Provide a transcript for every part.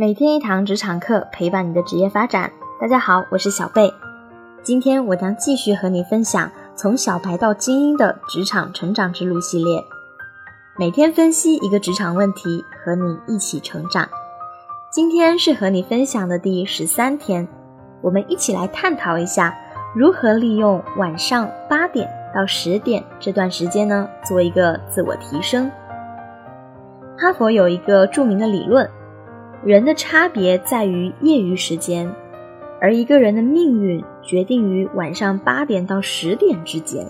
每天一堂职场课，陪伴你的职业发展。大家好，我是小贝。今天我将继续和你分享从小白到精英的职场成长之路系列。每天分析一个职场问题，和你一起成长。今天是和你分享的第十三天，我们一起来探讨一下如何利用晚上八点到十点这段时间呢，做一个自我提升。哈佛有一个著名的理论。人的差别在于业余时间，而一个人的命运决定于晚上八点到十点之间。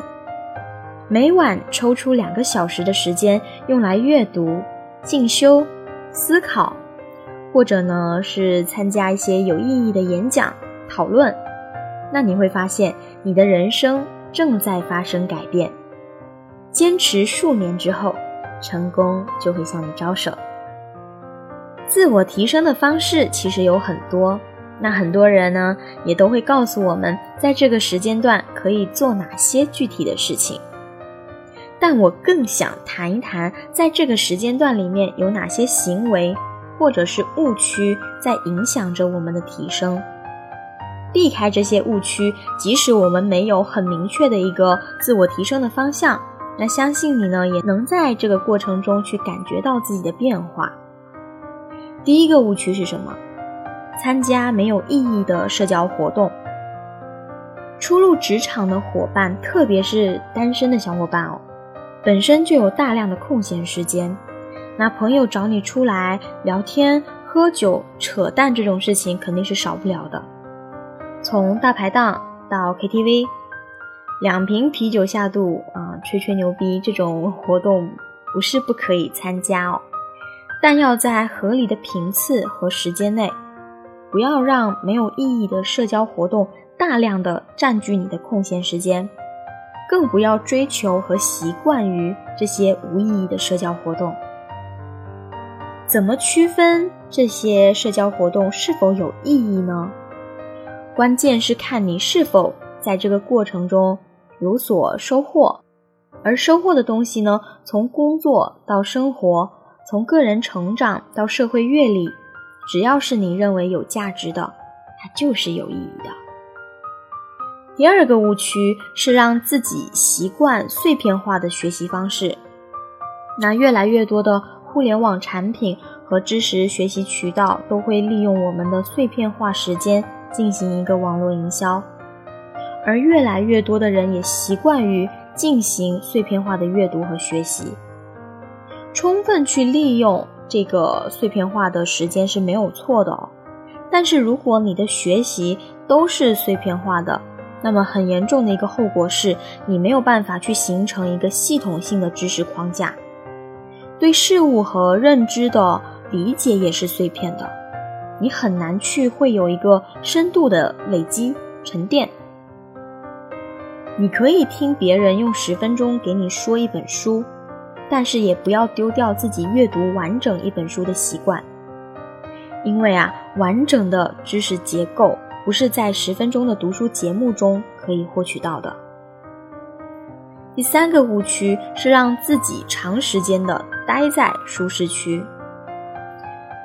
每晚抽出两个小时的时间用来阅读、进修、思考，或者呢是参加一些有意义的演讲、讨论，那你会发现你的人生正在发生改变。坚持数年之后，成功就会向你招手。自我提升的方式其实有很多，那很多人呢也都会告诉我们，在这个时间段可以做哪些具体的事情。但我更想谈一谈，在这个时间段里面有哪些行为或者是误区在影响着我们的提升。避开这些误区，即使我们没有很明确的一个自我提升的方向，那相信你呢也能在这个过程中去感觉到自己的变化。第一个误区是什么？参加没有意义的社交活动。初入职场的伙伴，特别是单身的小伙伴哦，本身就有大量的空闲时间。那朋友找你出来聊天、喝酒、扯淡这种事情肯定是少不了的。从大排档到 KTV，两瓶啤酒下肚啊，吹吹牛逼这种活动不是不可以参加哦。但要在合理的频次和时间内，不要让没有意义的社交活动大量的占据你的空闲时间，更不要追求和习惯于这些无意义的社交活动。怎么区分这些社交活动是否有意义呢？关键是看你是否在这个过程中有所收获，而收获的东西呢，从工作到生活。从个人成长到社会阅历，只要是你认为有价值的，它就是有意义的。第二个误区是让自己习惯碎片化的学习方式。那越来越多的互联网产品和知识学习渠道都会利用我们的碎片化时间进行一个网络营销，而越来越多的人也习惯于进行碎片化的阅读和学习。充分去利用这个碎片化的时间是没有错的哦，但是如果你的学习都是碎片化的，那么很严重的一个后果是你没有办法去形成一个系统性的知识框架，对事物和认知的理解也是碎片的，你很难去会有一个深度的累积沉淀。你可以听别人用十分钟给你说一本书。但是也不要丢掉自己阅读完整一本书的习惯，因为啊，完整的知识结构不是在十分钟的读书节目中可以获取到的。第三个误区是让自己长时间的待在舒适区。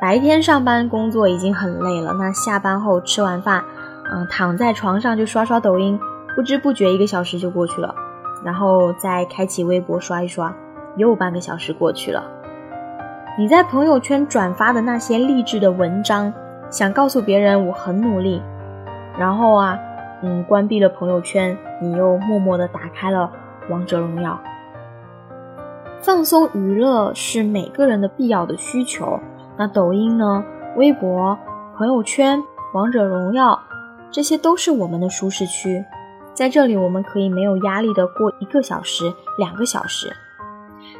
白天上班工作已经很累了，那下班后吃完饭，嗯，躺在床上就刷刷抖音，不知不觉一个小时就过去了，然后再开启微博刷一刷。又半个小时过去了，你在朋友圈转发的那些励志的文章，想告诉别人我很努力，然后啊，嗯，关闭了朋友圈，你又默默的打开了王者荣耀。放松娱乐是每个人的必要的需求，那抖音呢？微博、朋友圈、王者荣耀，这些都是我们的舒适区，在这里我们可以没有压力的过一个小时、两个小时。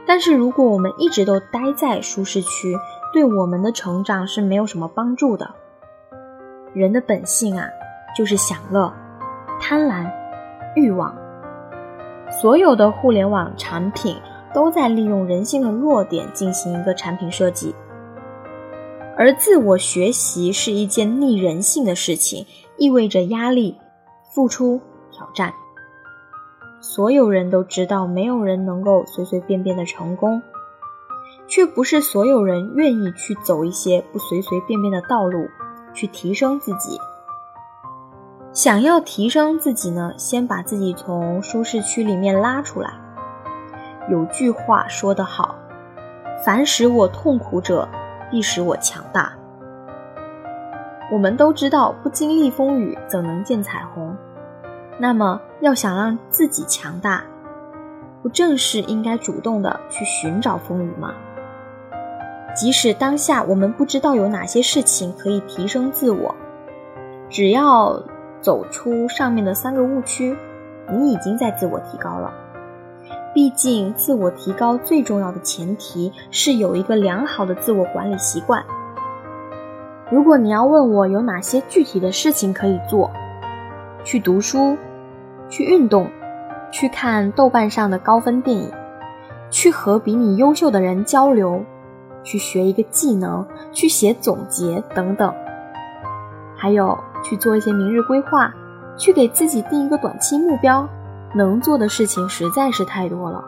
但是，如果我们一直都待在舒适区，对我们的成长是没有什么帮助的。人的本性啊，就是享乐、贪婪、欲望。所有的互联网产品都在利用人性的弱点进行一个产品设计，而自我学习是一件逆人性的事情，意味着压力、付出、挑战。所有人都知道，没有人能够随随便便的成功。却不是所有人愿意去走一些不随随便便的道路，去提升自己。想要提升自己呢，先把自己从舒适区里面拉出来。有句话说得好：“凡使我痛苦者，必使我强大。”我们都知道，不经历风雨，怎能见彩虹？那么，要想让自己强大，不正是应该主动的去寻找风雨吗？即使当下我们不知道有哪些事情可以提升自我，只要走出上面的三个误区，你已经在自我提高了。毕竟，自我提高最重要的前提是有一个良好的自我管理习惯。如果你要问我有哪些具体的事情可以做，去读书，去运动，去看豆瓣上的高分电影，去和比你优秀的人交流，去学一个技能，去写总结等等，还有去做一些明日规划，去给自己定一个短期目标，能做的事情实在是太多了。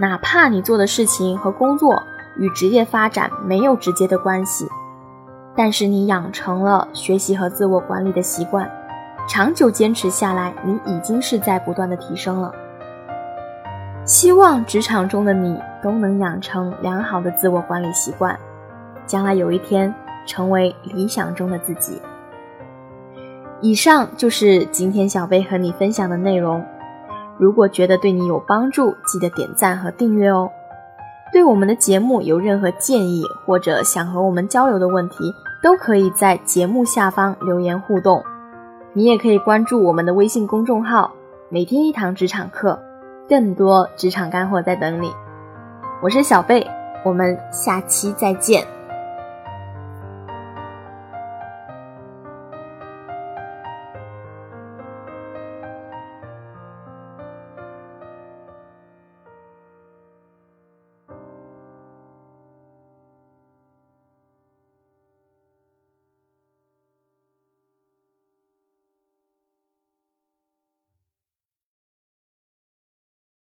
哪怕你做的事情和工作与职业发展没有直接的关系，但是你养成了学习和自我管理的习惯。长久坚持下来，你已经是在不断的提升了。希望职场中的你都能养成良好的自我管理习惯，将来有一天成为理想中的自己。以上就是今天小贝和你分享的内容。如果觉得对你有帮助，记得点赞和订阅哦。对我们的节目有任何建议或者想和我们交流的问题，都可以在节目下方留言互动。你也可以关注我们的微信公众号“每天一堂职场课”，更多职场干货在等你。我是小贝，我们下期再见。